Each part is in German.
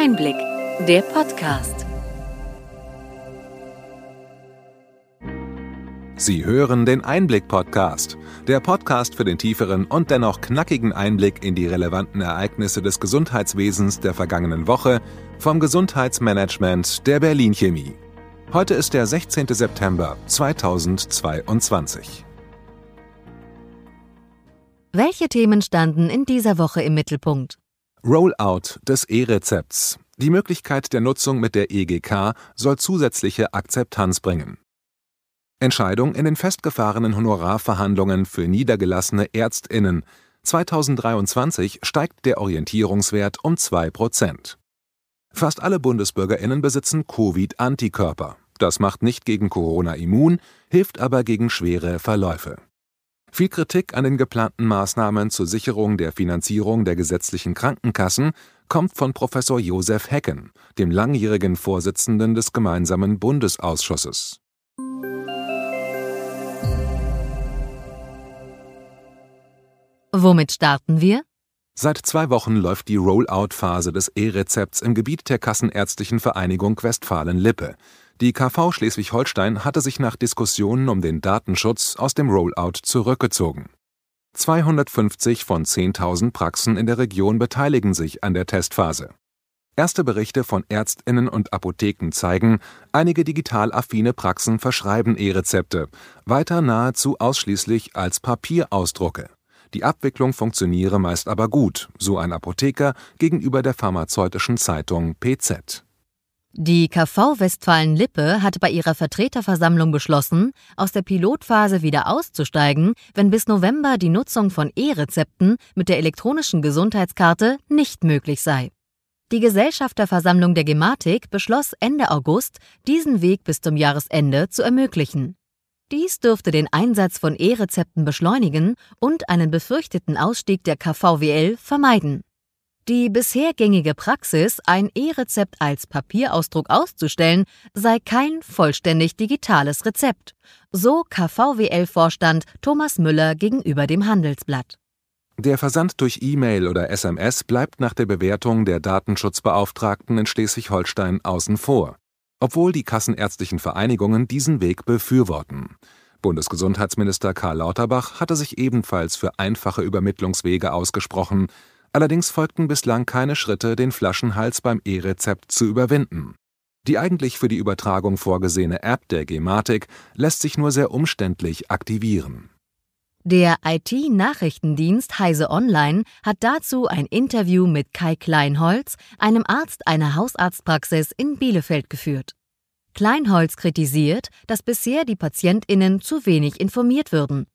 Einblick, der Podcast. Sie hören den Einblick-Podcast, der Podcast für den tieferen und dennoch knackigen Einblick in die relevanten Ereignisse des Gesundheitswesens der vergangenen Woche vom Gesundheitsmanagement der Berlin Chemie. Heute ist der 16. September 2022. Welche Themen standen in dieser Woche im Mittelpunkt? Rollout des E-Rezepts. Die Möglichkeit der Nutzung mit der EGK soll zusätzliche Akzeptanz bringen. Entscheidung in den festgefahrenen Honorarverhandlungen für niedergelassene Ärztinnen. 2023 steigt der Orientierungswert um 2 Prozent. Fast alle Bundesbürgerinnen besitzen Covid-Antikörper. Das macht nicht gegen Corona immun, hilft aber gegen schwere Verläufe. Viel Kritik an den geplanten Maßnahmen zur Sicherung der Finanzierung der gesetzlichen Krankenkassen kommt von Professor Josef Hecken, dem langjährigen Vorsitzenden des gemeinsamen Bundesausschusses. Womit starten wir? Seit zwei Wochen läuft die Rollout-Phase des E-Rezepts im Gebiet der Kassenärztlichen Vereinigung Westfalen-Lippe. Die KV Schleswig-Holstein hatte sich nach Diskussionen um den Datenschutz aus dem Rollout zurückgezogen. 250 von 10.000 Praxen in der Region beteiligen sich an der Testphase. Erste Berichte von Ärztinnen und Apotheken zeigen, einige digital affine Praxen verschreiben E-Rezepte, weiter nahezu ausschließlich als Papierausdrucke. Die Abwicklung funktioniere meist aber gut, so ein Apotheker gegenüber der pharmazeutischen Zeitung PZ. Die KV Westfalen-Lippe hat bei ihrer Vertreterversammlung beschlossen, aus der Pilotphase wieder auszusteigen, wenn bis November die Nutzung von E-Rezepten mit der elektronischen Gesundheitskarte nicht möglich sei. Die Gesellschafterversammlung der Gematik beschloss Ende August, diesen Weg bis zum Jahresende zu ermöglichen. Dies dürfte den Einsatz von E-Rezepten beschleunigen und einen befürchteten Ausstieg der KVWL vermeiden. Die bisher gängige Praxis, ein E-Rezept als Papierausdruck auszustellen, sei kein vollständig digitales Rezept, so KVWL-Vorstand Thomas Müller gegenüber dem Handelsblatt. Der Versand durch E-Mail oder SMS bleibt nach der Bewertung der Datenschutzbeauftragten in Schleswig-Holstein außen vor, obwohl die kassenärztlichen Vereinigungen diesen Weg befürworten. Bundesgesundheitsminister Karl Lauterbach hatte sich ebenfalls für einfache Übermittlungswege ausgesprochen, Allerdings folgten bislang keine Schritte, den Flaschenhals beim E-Rezept zu überwinden. Die eigentlich für die Übertragung vorgesehene App der Gematik lässt sich nur sehr umständlich aktivieren. Der IT-Nachrichtendienst Heise Online hat dazu ein Interview mit Kai Kleinholz, einem Arzt einer Hausarztpraxis in Bielefeld, geführt. Kleinholz kritisiert, dass bisher die PatientInnen zu wenig informiert würden.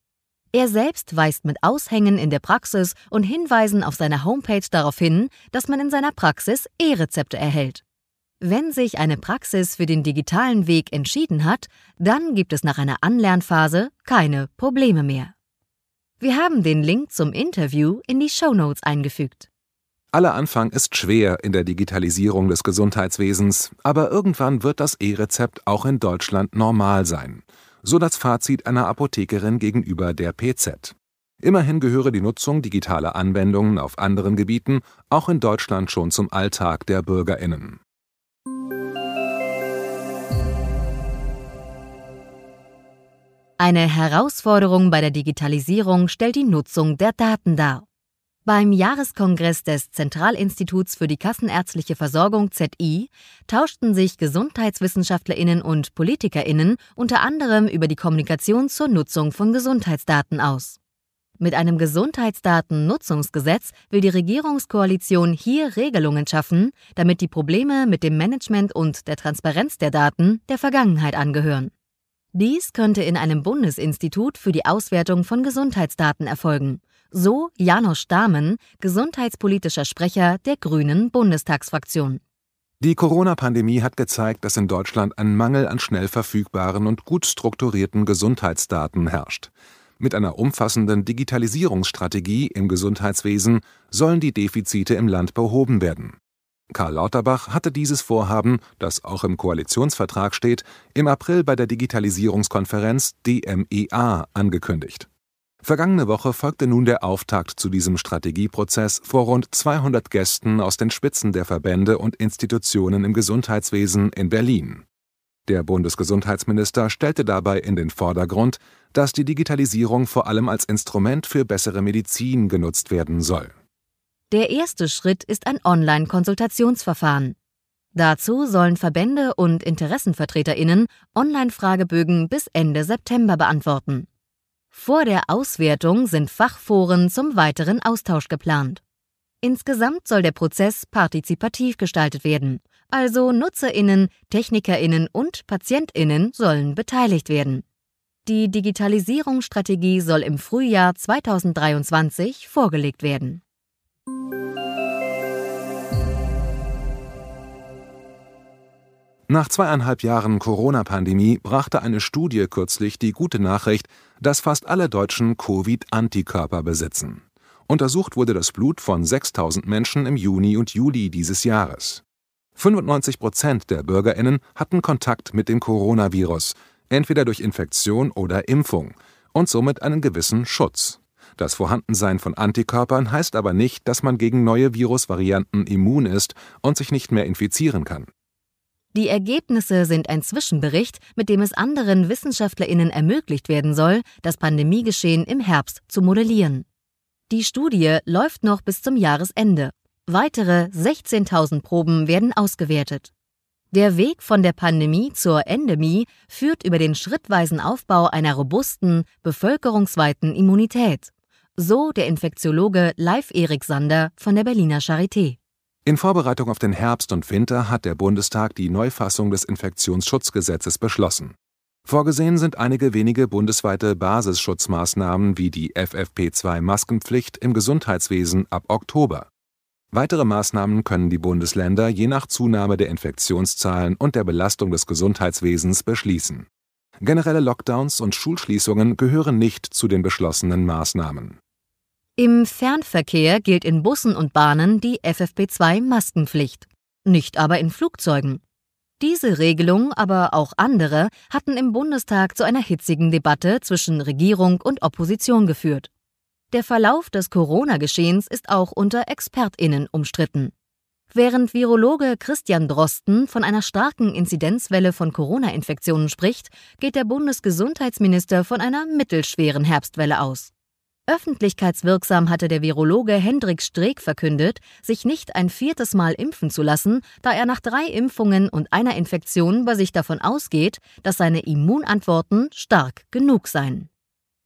Er selbst weist mit Aushängen in der Praxis und Hinweisen auf seiner Homepage darauf hin, dass man in seiner Praxis E-Rezepte erhält. Wenn sich eine Praxis für den digitalen Weg entschieden hat, dann gibt es nach einer Anlernphase keine Probleme mehr. Wir haben den Link zum Interview in die Show Notes eingefügt. Aller Anfang ist schwer in der Digitalisierung des Gesundheitswesens, aber irgendwann wird das E-Rezept auch in Deutschland normal sein so das Fazit einer Apothekerin gegenüber der PZ. Immerhin gehöre die Nutzung digitaler Anwendungen auf anderen Gebieten auch in Deutschland schon zum Alltag der Bürgerinnen. Eine Herausforderung bei der Digitalisierung stellt die Nutzung der Daten dar. Beim Jahreskongress des Zentralinstituts für die Kassenärztliche Versorgung ZI tauschten sich Gesundheitswissenschaftlerinnen und Politikerinnen unter anderem über die Kommunikation zur Nutzung von Gesundheitsdaten aus. Mit einem Gesundheitsdatennutzungsgesetz will die Regierungskoalition hier Regelungen schaffen, damit die Probleme mit dem Management und der Transparenz der Daten der Vergangenheit angehören. Dies könnte in einem Bundesinstitut für die Auswertung von Gesundheitsdaten erfolgen so Janos Stamen, gesundheitspolitischer Sprecher der Grünen Bundestagsfraktion. Die Corona-Pandemie hat gezeigt, dass in Deutschland ein Mangel an schnell verfügbaren und gut strukturierten Gesundheitsdaten herrscht. Mit einer umfassenden Digitalisierungsstrategie im Gesundheitswesen sollen die Defizite im Land behoben werden. Karl Lauterbach hatte dieses Vorhaben, das auch im Koalitionsvertrag steht, im April bei der Digitalisierungskonferenz DMEA angekündigt. Vergangene Woche folgte nun der Auftakt zu diesem Strategieprozess vor rund 200 Gästen aus den Spitzen der Verbände und Institutionen im Gesundheitswesen in Berlin. Der Bundesgesundheitsminister stellte dabei in den Vordergrund, dass die Digitalisierung vor allem als Instrument für bessere Medizin genutzt werden soll. Der erste Schritt ist ein Online-Konsultationsverfahren. Dazu sollen Verbände und Interessenvertreterinnen Online-Fragebögen bis Ende September beantworten. Vor der Auswertung sind Fachforen zum weiteren Austausch geplant. Insgesamt soll der Prozess partizipativ gestaltet werden, also Nutzerinnen, Technikerinnen und Patientinnen sollen beteiligt werden. Die Digitalisierungsstrategie soll im Frühjahr 2023 vorgelegt werden. Nach zweieinhalb Jahren Corona-Pandemie brachte eine Studie kürzlich die gute Nachricht, dass fast alle Deutschen Covid-Antikörper besitzen. Untersucht wurde das Blut von 6000 Menschen im Juni und Juli dieses Jahres. 95 Prozent der BürgerInnen hatten Kontakt mit dem Coronavirus, entweder durch Infektion oder Impfung, und somit einen gewissen Schutz. Das Vorhandensein von Antikörpern heißt aber nicht, dass man gegen neue Virusvarianten immun ist und sich nicht mehr infizieren kann. Die Ergebnisse sind ein Zwischenbericht, mit dem es anderen Wissenschaftlerinnen ermöglicht werden soll, das Pandemiegeschehen im Herbst zu modellieren. Die Studie läuft noch bis zum Jahresende. Weitere 16.000 Proben werden ausgewertet. Der Weg von der Pandemie zur Endemie führt über den schrittweisen Aufbau einer robusten, bevölkerungsweiten Immunität. So der Infektiologe Leif Erik Sander von der Berliner Charité. In Vorbereitung auf den Herbst und Winter hat der Bundestag die Neufassung des Infektionsschutzgesetzes beschlossen. Vorgesehen sind einige wenige bundesweite Basisschutzmaßnahmen wie die FFP2-Maskenpflicht im Gesundheitswesen ab Oktober. Weitere Maßnahmen können die Bundesländer je nach Zunahme der Infektionszahlen und der Belastung des Gesundheitswesens beschließen. Generelle Lockdowns und Schulschließungen gehören nicht zu den beschlossenen Maßnahmen. Im Fernverkehr gilt in Bussen und Bahnen die FFP2-Maskenpflicht, nicht aber in Flugzeugen. Diese Regelung, aber auch andere, hatten im Bundestag zu einer hitzigen Debatte zwischen Regierung und Opposition geführt. Der Verlauf des Corona-Geschehens ist auch unter ExpertInnen umstritten. Während Virologe Christian Drosten von einer starken Inzidenzwelle von Corona-Infektionen spricht, geht der Bundesgesundheitsminister von einer mittelschweren Herbstwelle aus. Öffentlichkeitswirksam hatte der Virologe Hendrik Streeck verkündet, sich nicht ein viertes Mal impfen zu lassen, da er nach drei Impfungen und einer Infektion bei sich davon ausgeht, dass seine Immunantworten stark genug seien.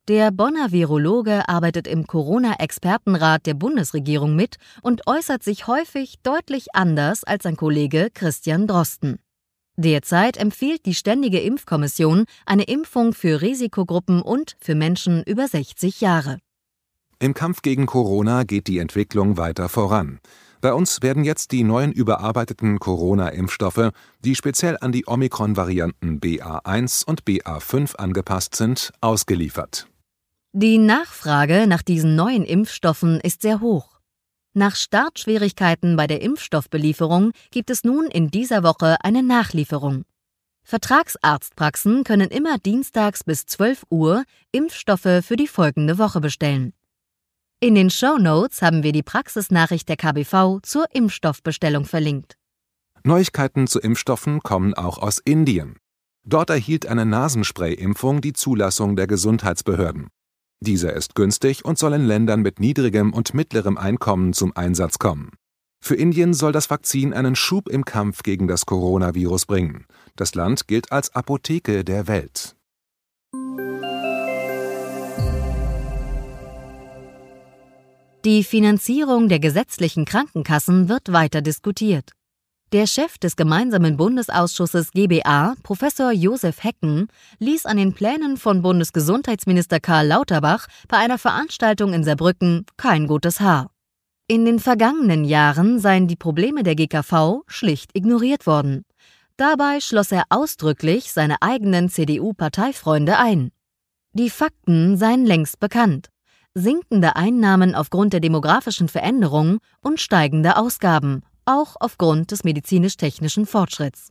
Der Bonner Virologe arbeitet im Corona-Expertenrat der Bundesregierung mit und äußert sich häufig deutlich anders als sein Kollege Christian Drosten. Derzeit empfiehlt die Ständige Impfkommission eine Impfung für Risikogruppen und für Menschen über 60 Jahre. Im Kampf gegen Corona geht die Entwicklung weiter voran. Bei uns werden jetzt die neuen überarbeiteten Corona-Impfstoffe, die speziell an die Omikron-Varianten BA1 und BA5 angepasst sind, ausgeliefert. Die Nachfrage nach diesen neuen Impfstoffen ist sehr hoch. Nach Startschwierigkeiten bei der Impfstoffbelieferung gibt es nun in dieser Woche eine Nachlieferung. Vertragsarztpraxen können immer dienstags bis 12 Uhr Impfstoffe für die folgende Woche bestellen. In den Show Notes haben wir die Praxisnachricht der KBV zur Impfstoffbestellung verlinkt. Neuigkeiten zu Impfstoffen kommen auch aus Indien. Dort erhielt eine Nasenspray-Impfung die Zulassung der Gesundheitsbehörden. Dieser ist günstig und soll in Ländern mit niedrigem und mittlerem Einkommen zum Einsatz kommen. Für Indien soll das Vakzin einen Schub im Kampf gegen das Coronavirus bringen. Das Land gilt als Apotheke der Welt. Die Finanzierung der gesetzlichen Krankenkassen wird weiter diskutiert. Der Chef des gemeinsamen Bundesausschusses GBA, Professor Josef Hecken, ließ an den Plänen von Bundesgesundheitsminister Karl Lauterbach bei einer Veranstaltung in Saarbrücken kein gutes Haar. In den vergangenen Jahren seien die Probleme der GKV schlicht ignoriert worden. Dabei schloss er ausdrücklich seine eigenen CDU-Parteifreunde ein. Die Fakten seien längst bekannt sinkende Einnahmen aufgrund der demografischen Veränderungen und steigende Ausgaben, auch aufgrund des medizinisch-technischen Fortschritts.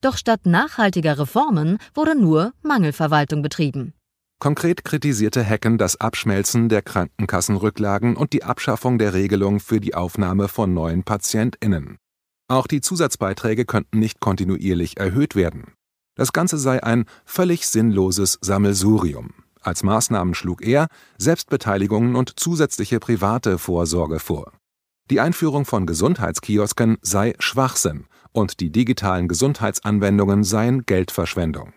Doch statt nachhaltiger Reformen wurde nur Mangelverwaltung betrieben. Konkret kritisierte Hecken das Abschmelzen der Krankenkassenrücklagen und die Abschaffung der Regelung für die Aufnahme von neuen PatientInnen. Auch die Zusatzbeiträge könnten nicht kontinuierlich erhöht werden. Das Ganze sei ein völlig sinnloses Sammelsurium. Als Maßnahmen schlug er Selbstbeteiligungen und zusätzliche private Vorsorge vor. Die Einführung von Gesundheitskiosken sei Schwachsinn und die digitalen Gesundheitsanwendungen seien Geldverschwendung.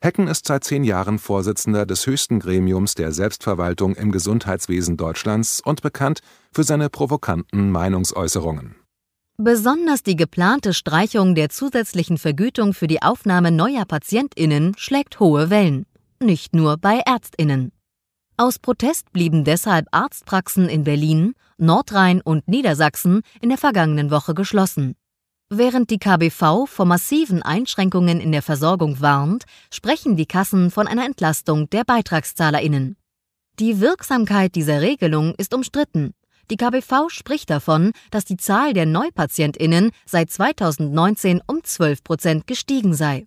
Hecken ist seit zehn Jahren Vorsitzender des höchsten Gremiums der Selbstverwaltung im Gesundheitswesen Deutschlands und bekannt für seine provokanten Meinungsäußerungen. Besonders die geplante Streichung der zusätzlichen Vergütung für die Aufnahme neuer PatientInnen schlägt hohe Wellen. Nicht nur bei ÄrztInnen. Aus Protest blieben deshalb Arztpraxen in Berlin, Nordrhein und Niedersachsen in der vergangenen Woche geschlossen. Während die KBV vor massiven Einschränkungen in der Versorgung warnt, sprechen die Kassen von einer Entlastung der BeitragszahlerInnen. Die Wirksamkeit dieser Regelung ist umstritten. Die KBV spricht davon, dass die Zahl der NeupatientInnen seit 2019 um 12 Prozent gestiegen sei.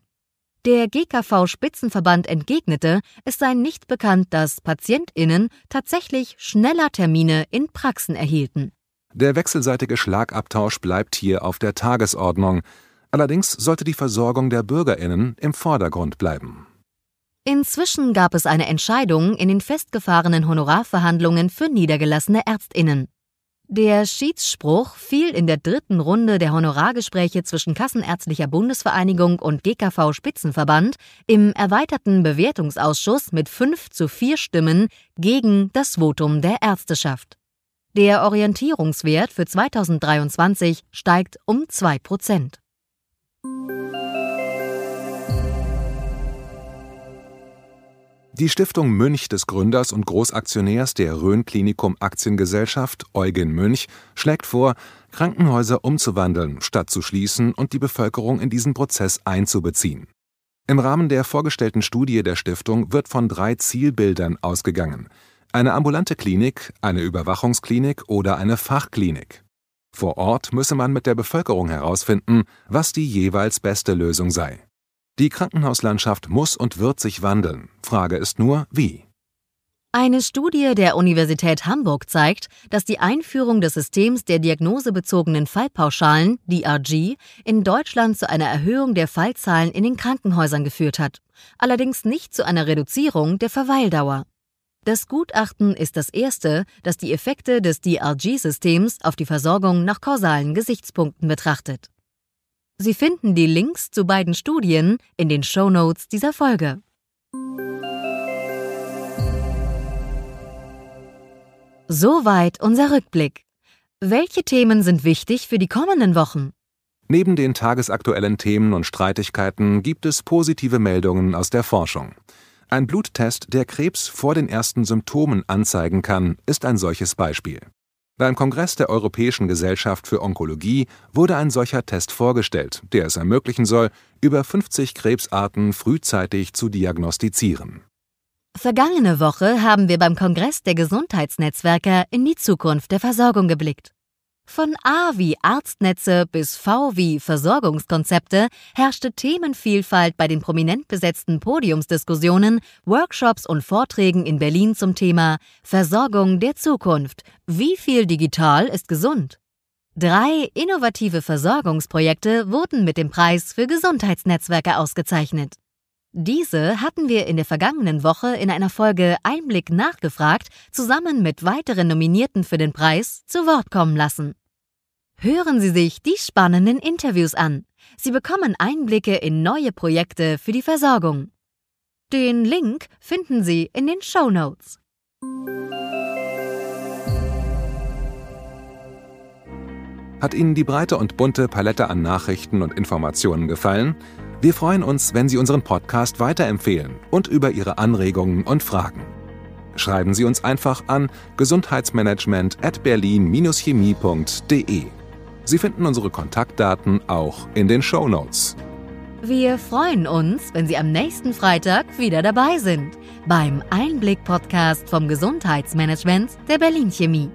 Der GKV-Spitzenverband entgegnete, es sei nicht bekannt, dass PatientInnen tatsächlich schneller Termine in Praxen erhielten. Der wechselseitige Schlagabtausch bleibt hier auf der Tagesordnung. Allerdings sollte die Versorgung der Bürgerinnen im Vordergrund bleiben. Inzwischen gab es eine Entscheidung in den festgefahrenen Honorarverhandlungen für niedergelassene Ärztinnen. Der Schiedsspruch fiel in der dritten Runde der Honorargespräche zwischen Kassenärztlicher Bundesvereinigung und GKV Spitzenverband im erweiterten Bewertungsausschuss mit fünf zu vier Stimmen gegen das Votum der Ärzteschaft. Der Orientierungswert für 2023 steigt um 2 Prozent. Die Stiftung Münch des Gründers und Großaktionärs der Rhön Klinikum Aktiengesellschaft, Eugen Münch, schlägt vor, Krankenhäuser umzuwandeln, statt zu schließen und die Bevölkerung in diesen Prozess einzubeziehen. Im Rahmen der vorgestellten Studie der Stiftung wird von drei Zielbildern ausgegangen eine ambulante Klinik, eine Überwachungsklinik oder eine Fachklinik. Vor Ort müsse man mit der Bevölkerung herausfinden, was die jeweils beste Lösung sei. Die Krankenhauslandschaft muss und wird sich wandeln. Frage ist nur, wie. Eine Studie der Universität Hamburg zeigt, dass die Einführung des Systems der diagnosebezogenen Fallpauschalen, DRG, in Deutschland zu einer Erhöhung der Fallzahlen in den Krankenhäusern geführt hat, allerdings nicht zu einer Reduzierung der Verweildauer. Das Gutachten ist das erste, das die Effekte des DRG-Systems auf die Versorgung nach kausalen Gesichtspunkten betrachtet. Sie finden die Links zu beiden Studien in den Show Notes dieser Folge. Soweit unser Rückblick. Welche Themen sind wichtig für die kommenden Wochen? Neben den tagesaktuellen Themen und Streitigkeiten gibt es positive Meldungen aus der Forschung. Ein Bluttest, der Krebs vor den ersten Symptomen anzeigen kann, ist ein solches Beispiel. Beim Kongress der Europäischen Gesellschaft für Onkologie wurde ein solcher Test vorgestellt, der es ermöglichen soll, über 50 Krebsarten frühzeitig zu diagnostizieren. Vergangene Woche haben wir beim Kongress der Gesundheitsnetzwerke in die Zukunft der Versorgung geblickt. Von A wie Arztnetze bis V wie Versorgungskonzepte herrschte Themenvielfalt bei den prominent besetzten Podiumsdiskussionen, Workshops und Vorträgen in Berlin zum Thema Versorgung der Zukunft. Wie viel digital ist gesund? Drei innovative Versorgungsprojekte wurden mit dem Preis für Gesundheitsnetzwerke ausgezeichnet. Diese hatten wir in der vergangenen Woche in einer Folge Einblick nachgefragt, zusammen mit weiteren Nominierten für den Preis zu Wort kommen lassen. Hören Sie sich die spannenden Interviews an. Sie bekommen Einblicke in neue Projekte für die Versorgung. Den Link finden Sie in den Show Notes. Hat Ihnen die breite und bunte Palette an Nachrichten und Informationen gefallen? Wir freuen uns, wenn Sie unseren Podcast weiterempfehlen und über Ihre Anregungen und Fragen. Schreiben Sie uns einfach an gesundheitsmanagement at berlin-chemie.de. Sie finden unsere Kontaktdaten auch in den Show Notes. Wir freuen uns, wenn Sie am nächsten Freitag wieder dabei sind beim Einblick-Podcast vom Gesundheitsmanagement der Berlin Chemie.